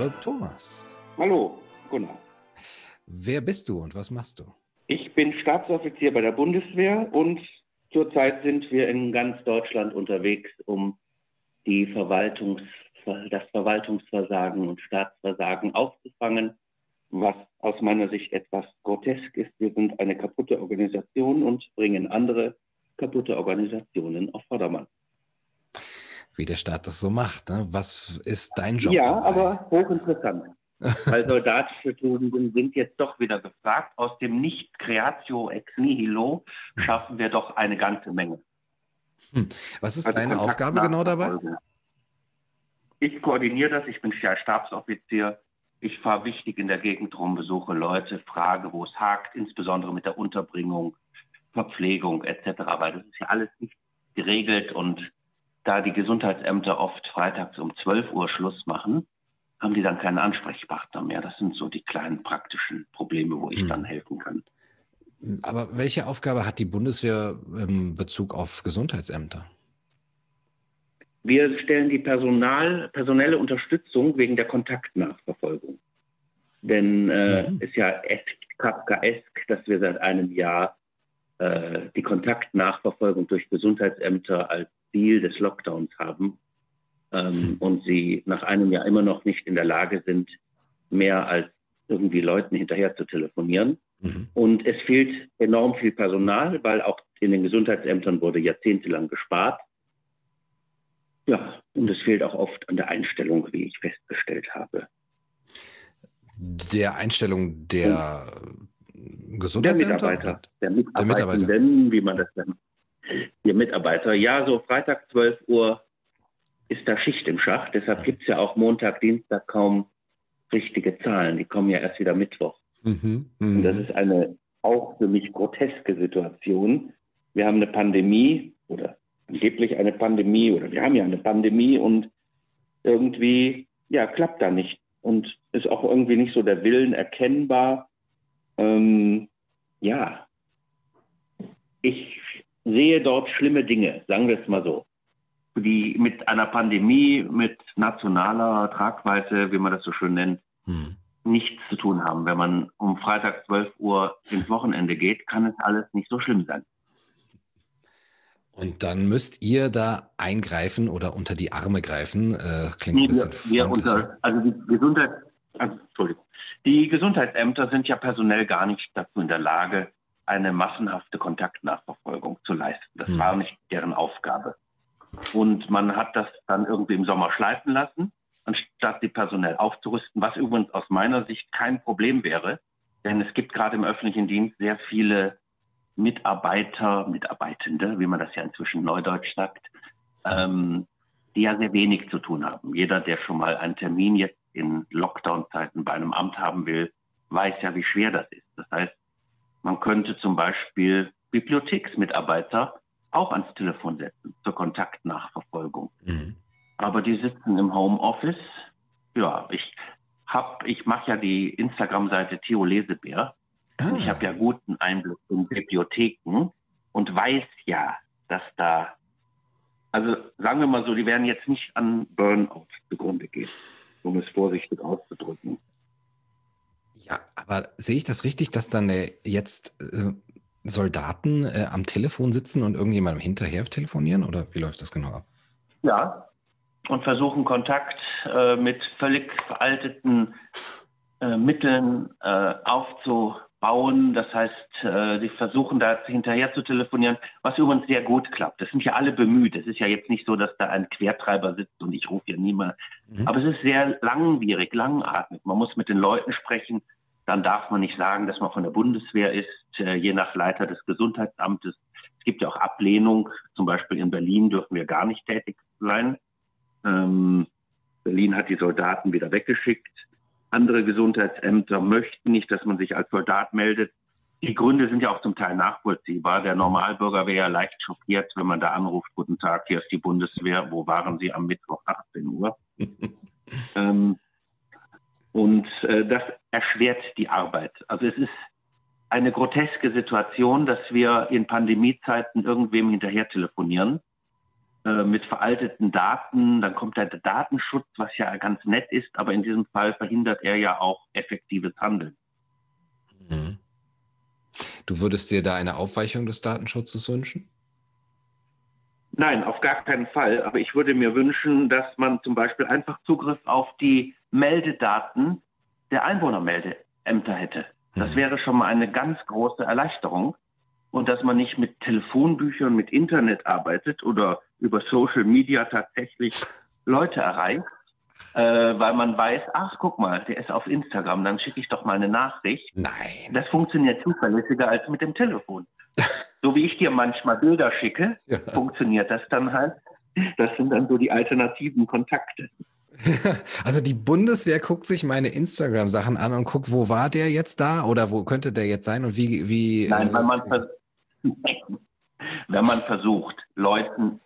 Hallo Thomas. Hallo, Gunnar. Wer bist du und was machst du? Ich bin Stabsoffizier bei der Bundeswehr und zurzeit sind wir in ganz Deutschland unterwegs, um die Verwaltungs, das Verwaltungsversagen und Staatsversagen aufzufangen, was aus meiner Sicht etwas grotesk ist. Wir sind eine kaputte Organisation und bringen andere kaputte Organisationen auf Vordermann. Wie der Staat das so macht. Ne? Was ist dein Job? Ja, dabei? aber hochinteressant. Weil soldatische Tugenden sind jetzt doch wieder gefragt. Aus dem Nicht-Creatio ex nihilo schaffen wir doch eine ganze Menge. Hm. Was ist also deine Aufgabe genau dabei? Ich koordiniere das. Ich bin ja Stabsoffizier. Ich fahre wichtig in der Gegend rum, besuche Leute, frage, wo es hakt, insbesondere mit der Unterbringung, Verpflegung etc., weil das ist ja alles nicht geregelt und da die Gesundheitsämter oft freitags um 12 Uhr Schluss machen, haben die dann keinen Ansprechpartner mehr. Das sind so die kleinen praktischen Probleme, wo ich hm. dann helfen kann. Aber welche Aufgabe hat die Bundeswehr in Bezug auf Gesundheitsämter? Wir stellen die Personal, personelle Unterstützung wegen der Kontaktnachverfolgung. Denn äh, mhm. ist ja kafkaesk, dass wir seit einem Jahr äh, die Kontaktnachverfolgung durch Gesundheitsämter als Ziel des Lockdowns haben ähm, und sie nach einem Jahr immer noch nicht in der Lage sind, mehr als irgendwie Leuten hinterher zu telefonieren. Mhm. Und es fehlt enorm viel Personal, weil auch in den Gesundheitsämtern wurde jahrzehntelang gespart. Ja, und es fehlt auch oft an der Einstellung, wie ich festgestellt habe. Der Einstellung der Gesundheitsämter? Der Mitarbeiter, der Mitarbeitenden, der Mitarbeiter. wie man das nennt. Die Mitarbeiter. Ja, so Freitag 12 Uhr ist da Schicht im Schacht. Deshalb gibt es ja auch Montag, Dienstag kaum richtige Zahlen. Die kommen ja erst wieder Mittwoch. Mhm, mh. Und das ist eine auch für mich groteske Situation. Wir haben eine Pandemie oder angeblich eine Pandemie oder wir haben ja eine Pandemie und irgendwie, ja, klappt da nicht. Und ist auch irgendwie nicht so der Willen erkennbar. Ähm, ja, ich sehe dort schlimme Dinge, sagen wir es mal so die mit einer Pandemie, mit nationaler Tragweite, wie man das so schön nennt, hm. nichts zu tun haben. Wenn man um Freitag 12 Uhr ins Wochenende geht, kann es alles nicht so schlimm sein. Und dann müsst ihr da eingreifen oder unter die Arme greifen. Äh, klingt nee, ein bisschen wir, wir unter, Also die Gesundheit, also, Entschuldigung. Die Gesundheitsämter sind ja personell gar nicht dazu in der Lage, eine massenhafte Kontaktnachverfolgung zu leisten. Das hm. war nicht deren Aufgabe. Und man hat das dann irgendwie im Sommer schleifen lassen, anstatt sie personell aufzurüsten, was übrigens aus meiner Sicht kein Problem wäre. Denn es gibt gerade im öffentlichen Dienst sehr viele Mitarbeiter, Mitarbeitende, wie man das ja inzwischen neudeutsch sagt, ähm, die ja sehr wenig zu tun haben. Jeder, der schon mal einen Termin jetzt in Lockdown-Zeiten bei einem Amt haben will, weiß ja, wie schwer das ist. Das heißt, man könnte zum Beispiel Bibliotheksmitarbeiter auch ans Telefon setzen zur Kontaktnachverfolgung. Mhm. Aber die sitzen im Homeoffice. Ja, ich hab, ich mache ja die Instagram-Seite Theo Lesebär. Ah. Ich habe ja guten Einblick in Bibliotheken und weiß ja, dass da, also sagen wir mal so, die werden jetzt nicht an Burnout zugrunde gehen, um es vorsichtig auszudrücken. Aber sehe ich das richtig, dass dann jetzt äh, Soldaten äh, am Telefon sitzen und irgendjemandem hinterher telefonieren oder wie läuft das genau ab? Ja, und versuchen Kontakt äh, mit völlig veralteten äh, Mitteln äh, aufzubauen. Das heißt, äh, sie versuchen da hinterher zu telefonieren, was übrigens sehr gut klappt. Das sind ja alle bemüht. Es ist ja jetzt nicht so, dass da ein Quertreiber sitzt und ich rufe ja niemand. Mhm. Aber es ist sehr langwierig, langatmig. Man muss mit den Leuten sprechen. Dann darf man nicht sagen, dass man von der Bundeswehr ist äh, je nach Leiter des Gesundheitsamtes. Es gibt ja auch Ablehnung. Zum Beispiel in Berlin dürfen wir gar nicht tätig sein. Ähm, Berlin hat die Soldaten wieder weggeschickt. Andere Gesundheitsämter möchten nicht, dass man sich als Soldat meldet. Die Gründe sind ja auch zum Teil nachvollziehbar. Der Normalbürger wäre ja leicht schockiert, wenn man da anruft, guten Tag, hier ist die Bundeswehr, wo waren Sie am Mittwoch 18 Uhr? ähm, und äh, das erschwert die Arbeit. Also es ist eine groteske Situation, dass wir in Pandemiezeiten irgendwem hinterher telefonieren. äh, mit veralteten Daten. Dann kommt der Datenschutz, was ja ganz nett ist, aber in diesem Fall verhindert er ja auch effektives Handeln. Mhm. Du würdest dir da eine Aufweichung des Datenschutzes wünschen? Nein, auf gar keinen Fall. Aber ich würde mir wünschen, dass man zum Beispiel einfach Zugriff auf die Meldedaten der Einwohnermeldeämter hätte. Das mhm. wäre schon mal eine ganz große Erleichterung. Und dass man nicht mit Telefonbüchern, mit Internet arbeitet oder über Social Media tatsächlich Leute erreicht, äh, weil man weiß, ach, guck mal, der ist auf Instagram, dann schicke ich doch mal eine Nachricht. Nein. Das funktioniert zuverlässiger als mit dem Telefon. so wie ich dir manchmal Bilder schicke, ja. funktioniert das dann halt. Das sind dann so die alternativen Kontakte. Also die Bundeswehr guckt sich meine Instagram-Sachen an und guckt, wo war der jetzt da oder wo könnte der jetzt sein und wie. wie Nein, weil man, wenn man versucht, Leuten,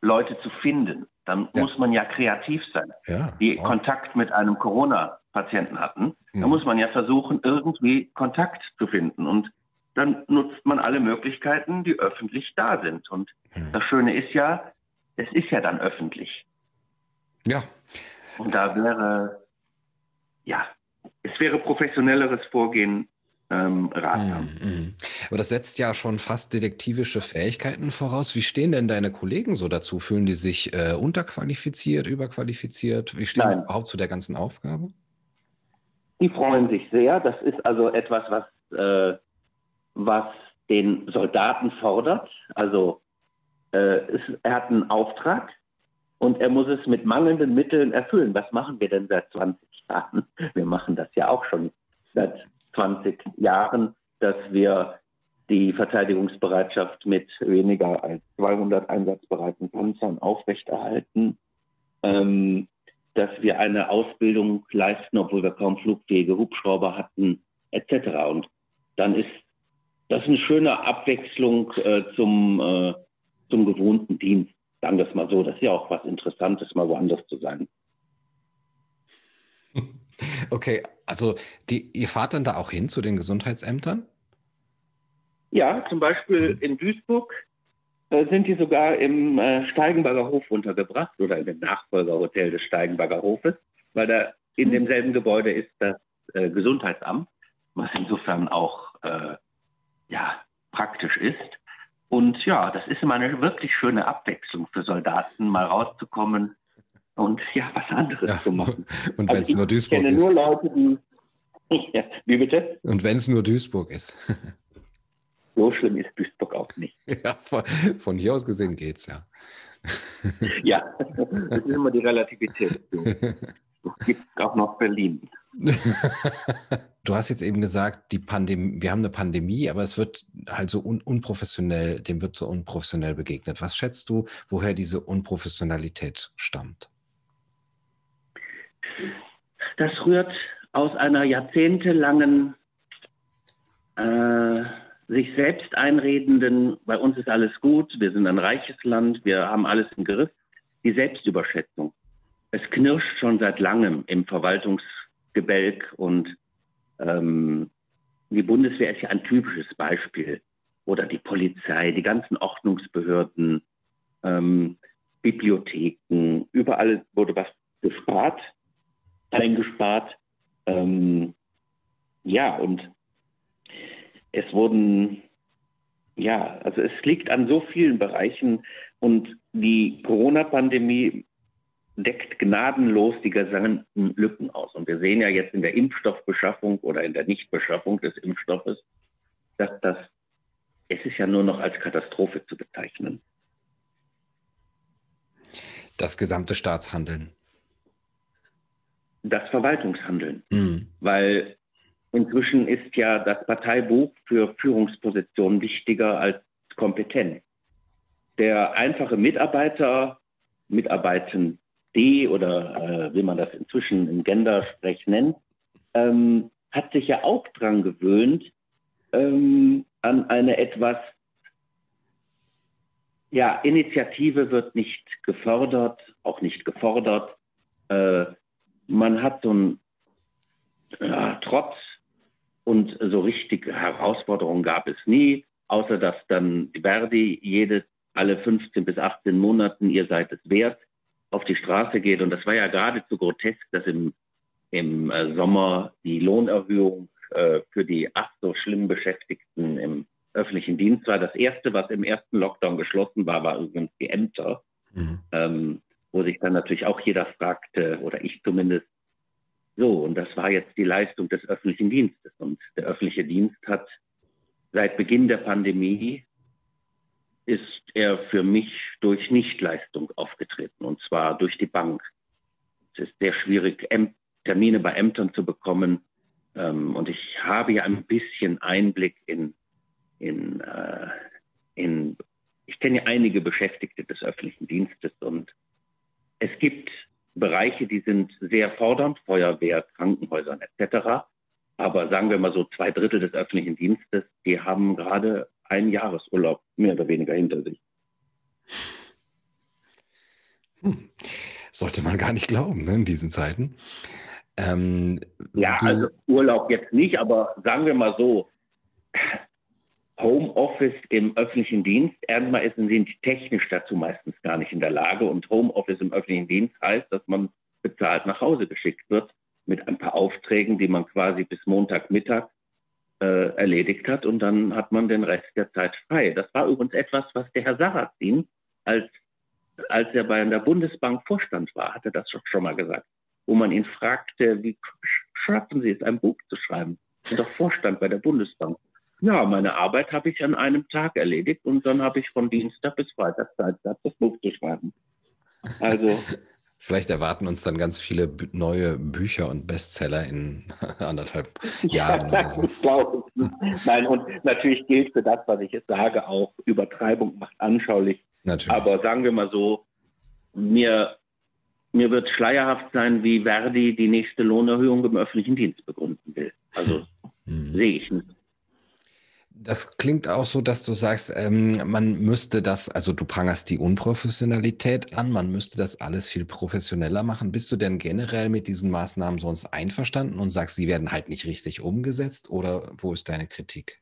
Leute zu finden, dann ja. muss man ja kreativ sein. Ja, die wow. Kontakt mit einem Corona-Patienten hatten, hm. da muss man ja versuchen, irgendwie Kontakt zu finden. Und dann nutzt man alle Möglichkeiten, die öffentlich da sind. Und hm. das Schöne ist ja, es ist ja dann öffentlich. Ja. Und da wäre, ja, es wäre professionelleres Vorgehen ähm, ratsam. Mm, mm. Aber das setzt ja schon fast detektivische Fähigkeiten voraus. Wie stehen denn deine Kollegen so dazu? Fühlen die sich äh, unterqualifiziert, überqualifiziert? Wie stehen Nein. die überhaupt zu der ganzen Aufgabe? Die freuen sich sehr. Das ist also etwas, was äh, was den Soldaten fordert. Also äh, es, er hat einen Auftrag und er muss es mit mangelnden Mitteln erfüllen. Was machen wir denn seit 20 Jahren? Wir machen das ja auch schon seit 20 Jahren, dass wir die Verteidigungsbereitschaft mit weniger als 200 einsatzbereiten Panzern aufrechterhalten, ähm, dass wir eine Ausbildung leisten, obwohl wir kaum flugfähige Hubschrauber hatten, etc. Und dann ist das eine schöne Abwechslung äh, zum, äh, zum gewohnten Dienst. Sagen wir es mal so. Das ist ja auch was Interessantes, mal woanders zu sein. Okay, also die, ihr fahrt dann da auch hin zu den Gesundheitsämtern? Ja, zum Beispiel mhm. in Duisburg äh, sind die sogar im äh, Steigenberger Hof untergebracht oder in dem Nachfolgerhotel des Steigenberger Hofes, weil da in mhm. demselben Gebäude ist das äh, Gesundheitsamt, was insofern auch äh, ja, praktisch ist. Und ja, das ist immer eine wirklich schöne Abwechslung für Soldaten, mal rauszukommen und ja, was anderes ja. zu machen. Und wenn es also nur Duisburg ist. Ich kenne nur Leute, die. Ja, wie bitte? Und wenn es nur Duisburg ist. so schlimm ist Duisburg auch nicht. Ja, von, von hier aus gesehen geht's ja. ja, das ist immer die Relativität. Es gibt auch noch Berlin. du hast jetzt eben gesagt, die Pandemie, wir haben eine Pandemie, aber es wird halt so un unprofessionell, dem wird so unprofessionell begegnet. Was schätzt du, woher diese Unprofessionalität stammt? Das rührt aus einer jahrzehntelangen äh, sich selbst einredenden, bei uns ist alles gut, wir sind ein reiches Land, wir haben alles im Griff, die Selbstüberschätzung. Es knirscht schon seit langem im Verwaltungsgebälk und ähm, die Bundeswehr ist ja ein typisches Beispiel. Oder die Polizei, die ganzen Ordnungsbehörden, ähm, Bibliotheken, überall wurde was gespart, eingespart. Ähm, ja, und es wurden, ja, also es liegt an so vielen Bereichen und die Corona-Pandemie deckt gnadenlos die gesamten Lücken aus. Und wir sehen ja jetzt in der Impfstoffbeschaffung oder in der Nichtbeschaffung des Impfstoffes, dass das, es ist ja nur noch als Katastrophe zu bezeichnen. Das gesamte Staatshandeln. Das Verwaltungshandeln. Mhm. Weil inzwischen ist ja das Parteibuch für Führungspositionen wichtiger als Kompetenz. Der einfache Mitarbeiter, Mitarbeiten D oder äh, wie man das inzwischen im Gendersprech nennt, ähm, hat sich ja auch dran gewöhnt ähm, an eine etwas, ja, Initiative wird nicht gefördert, auch nicht gefordert. Äh, man hat so einen ja, Trotz und so richtige Herausforderungen gab es nie, außer dass dann Verdi jede alle 15 bis 18 Monaten, ihr seid es wert, auf die Straße geht. Und das war ja geradezu grotesk, dass im, im äh, Sommer die Lohnerhöhung äh, für die ach so schlimm Beschäftigten im öffentlichen Dienst war. Das erste, was im ersten Lockdown geschlossen war, war übrigens die Ämter, mhm. ähm, wo sich dann natürlich auch jeder fragte, oder ich zumindest, so, und das war jetzt die Leistung des öffentlichen Dienstes. Und der öffentliche Dienst hat seit Beginn der Pandemie ist er für mich durch Nichtleistung aufgetreten, und zwar durch die Bank. Es ist sehr schwierig, Termine bei Ämtern zu bekommen. Ähm, und ich habe ja ein bisschen Einblick in, in, äh, in ich kenne ja einige Beschäftigte des öffentlichen Dienstes und es gibt Bereiche, die sind sehr fordernd, Feuerwehr, Krankenhäusern etc. Aber sagen wir mal so zwei Drittel des öffentlichen Dienstes, die haben gerade einen Jahresurlaub mehr oder weniger hinter sich. Hm. Sollte man gar nicht glauben ne, in diesen Zeiten. Ähm, ja, also Urlaub jetzt nicht, aber sagen wir mal so, Homeoffice im öffentlichen Dienst, erstmal sind sie technisch dazu meistens gar nicht in der Lage und Homeoffice im öffentlichen Dienst heißt, dass man bezahlt nach Hause geschickt wird mit ein paar Aufträgen, die man quasi bis Montagmittag äh, erledigt hat und dann hat man den Rest der Zeit frei. Das war übrigens etwas, was der Herr Sarrazin, als, als er bei der Bundesbank Vorstand war, hatte das schon mal gesagt, wo man ihn fragte, wie schaffen Sie es, ein Buch zu schreiben? Bin doch Vorstand bei der Bundesbank. Ja, meine Arbeit habe ich an einem Tag erledigt und dann habe ich von Dienstag bis Freitag Zeit gehabt, das Buch zu schreiben. Also Vielleicht erwarten uns dann ganz viele neue Bücher und Bestseller in anderthalb Jahren. Ja, so. glaube Nein, und natürlich gilt für das, was ich jetzt sage, auch Übertreibung macht anschaulich. Natürlich. Aber sagen wir mal so, mir, mir wird schleierhaft sein, wie Verdi die nächste Lohnerhöhung im öffentlichen Dienst begründen will. Also hm. sehe ich nicht. Das klingt auch so, dass du sagst, ähm, man müsste das, also du prangerst die Unprofessionalität an, man müsste das alles viel professioneller machen. Bist du denn generell mit diesen Maßnahmen sonst einverstanden und sagst, sie werden halt nicht richtig umgesetzt oder wo ist deine Kritik?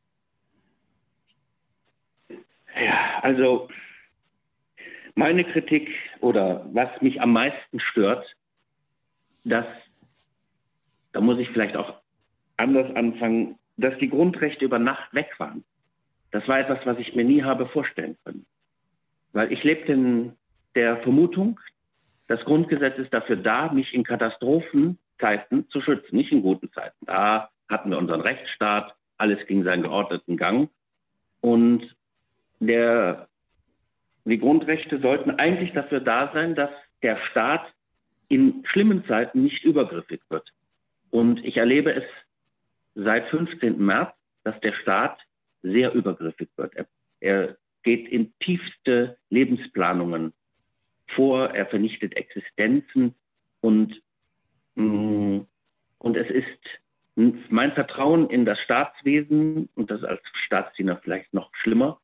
Ja, also meine Kritik oder was mich am meisten stört, dass, da muss ich vielleicht auch anders anfangen, dass die Grundrechte über Nacht weg waren. Das war etwas, was ich mir nie habe vorstellen können. Weil ich lebte in der Vermutung, das Grundgesetz ist dafür da, mich in Katastrophenzeiten zu schützen, nicht in guten Zeiten. Da hatten wir unseren Rechtsstaat, alles ging seinen geordneten Gang. Und der, die Grundrechte sollten eigentlich dafür da sein, dass der Staat in schlimmen Zeiten nicht übergriffig wird. Und ich erlebe es seit 15. März, dass der Staat sehr übergriffig wird. Er, er geht in tiefste Lebensplanungen vor, er vernichtet Existenzen und, mm, und es ist mein Vertrauen in das Staatswesen, und das als Staatsdiener vielleicht noch schlimmer,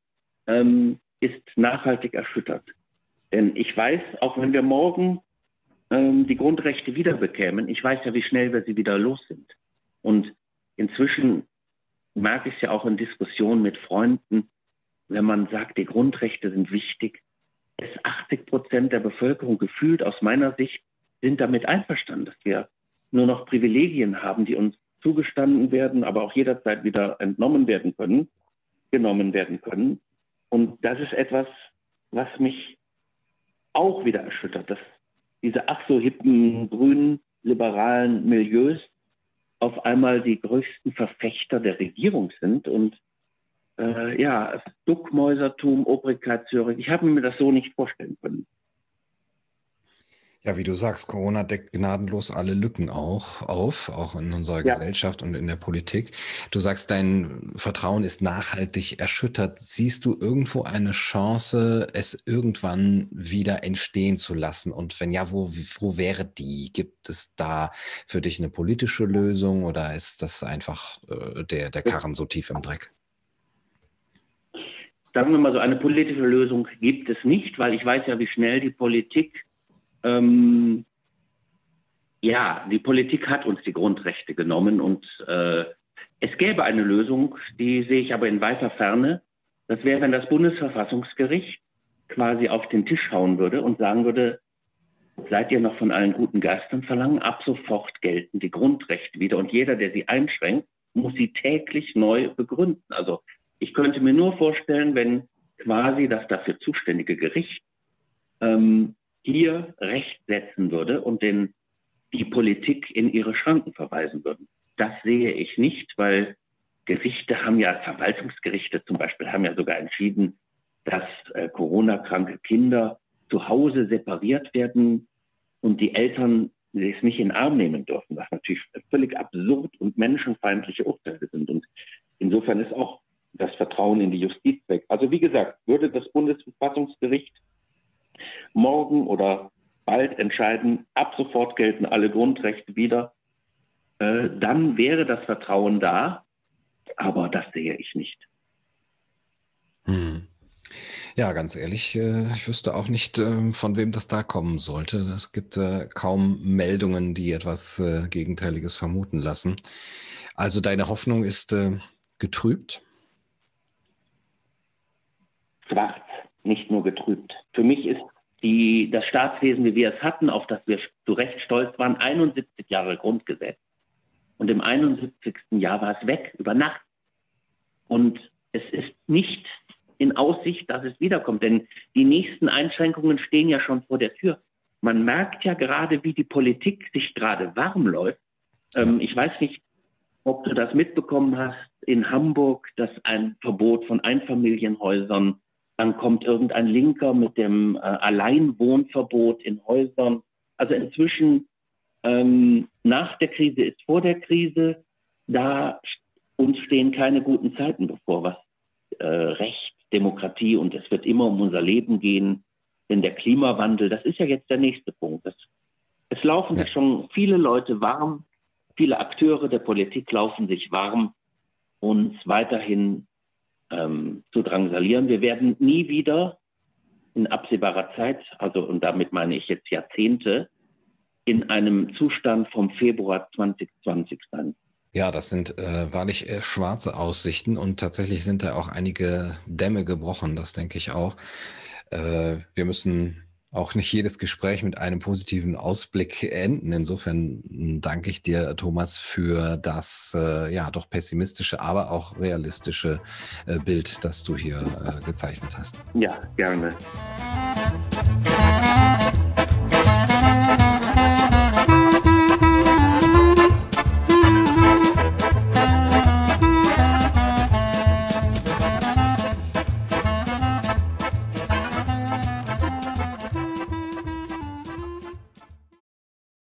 ähm, ist nachhaltig erschüttert. Denn ich weiß, auch wenn wir morgen ähm, die Grundrechte wiederbekämen, ich weiß ja, wie schnell wir sie wieder los sind. Und inzwischen merke ich es ja auch in Diskussionen mit Freunden, wenn man sagt, die Grundrechte sind wichtig, ist 80 Prozent der Bevölkerung gefühlt aus meiner Sicht sind damit einverstanden, dass wir nur noch Privilegien haben, die uns zugestanden werden, aber auch jederzeit wieder entnommen werden können, genommen werden können. Und das ist etwas, was mich auch wieder erschüttert, dass diese ach so hippen, grünen, liberalen Milieus auf einmal die größten Verfechter der Regierung sind und äh, ja, Duckmäusertum, Obrigkeitshörig. Ich habe mir das so nicht vorstellen können. Ja, wie du sagst, Corona deckt gnadenlos alle Lücken auch auf, auch in unserer ja. Gesellschaft und in der Politik. Du sagst, dein Vertrauen ist nachhaltig erschüttert. Siehst du irgendwo eine Chance, es irgendwann wieder entstehen zu lassen? Und wenn ja, wo, wo wäre die? Gibt es da für dich eine politische Lösung oder ist das einfach äh, der, der Karren so tief im Dreck? Sagen wir mal so, eine politische Lösung gibt es nicht, weil ich weiß ja, wie schnell die Politik ähm, ja, die Politik hat uns die Grundrechte genommen und äh, es gäbe eine Lösung, die sehe ich aber in weiter Ferne. Das wäre, wenn das Bundesverfassungsgericht quasi auf den Tisch hauen würde und sagen würde, seid ihr noch von allen guten Geistern verlangen, ab sofort gelten die Grundrechte wieder und jeder, der sie einschränkt, muss sie täglich neu begründen. Also ich könnte mir nur vorstellen, wenn quasi das dafür zuständige Gericht ähm, hier Recht setzen würde und den, die Politik in ihre Schranken verweisen würde. Das sehe ich nicht, weil Gerichte haben ja, Verwaltungsgerichte zum Beispiel, haben ja sogar entschieden, dass äh, Corona-kranke Kinder zu Hause separiert werden und die Eltern es nicht in den Arm nehmen dürfen, was natürlich völlig absurd und menschenfeindliche Urteile sind. Und insofern ist auch das Vertrauen in die Justiz weg. Also wie gesagt, würde das Bundesverfassungsgericht morgen oder bald entscheiden, ab sofort gelten alle Grundrechte wieder, äh, dann wäre das Vertrauen da, aber das sehe ich nicht. Hm. Ja, ganz ehrlich, äh, ich wüsste auch nicht, äh, von wem das da kommen sollte. Es gibt äh, kaum Meldungen, die etwas Gegenteiliges vermuten lassen. Also deine Hoffnung ist getrübt? Schwarz, nicht nur getrübt. Für mich ist die, das Staatswesen, wie wir es hatten, auf das wir zu Recht stolz waren, 71 Jahre Grundgesetz. Und im 71. Jahr war es weg, über Nacht. Und es ist nicht in Aussicht, dass es wiederkommt. Denn die nächsten Einschränkungen stehen ja schon vor der Tür. Man merkt ja gerade, wie die Politik sich gerade warm läuft. Ähm, ich weiß nicht, ob du das mitbekommen hast in Hamburg, dass ein Verbot von Einfamilienhäusern, dann kommt irgendein Linker mit dem äh, Alleinwohnverbot in Häusern. Also inzwischen ähm, nach der Krise ist vor der Krise. Da uns stehen keine guten Zeiten bevor, was äh, Recht Demokratie und es wird immer um unser Leben gehen. Denn der Klimawandel, das ist ja jetzt der nächste Punkt. Das, es laufen ja. sich schon viele Leute warm, viele Akteure der Politik laufen sich warm, uns weiterhin ähm, zu drangsalieren. Wir werden nie wieder in absehbarer Zeit, also und damit meine ich jetzt Jahrzehnte, in einem Zustand vom Februar 2020 sein. Ja, das sind äh, wahrlich äh, schwarze Aussichten und tatsächlich sind da auch einige Dämme gebrochen, das denke ich auch. Äh, wir müssen auch nicht jedes Gespräch mit einem positiven Ausblick enden. Insofern danke ich dir, Thomas, für das äh, ja doch pessimistische, aber auch realistische äh, Bild, das du hier äh, gezeichnet hast. Ja, gerne.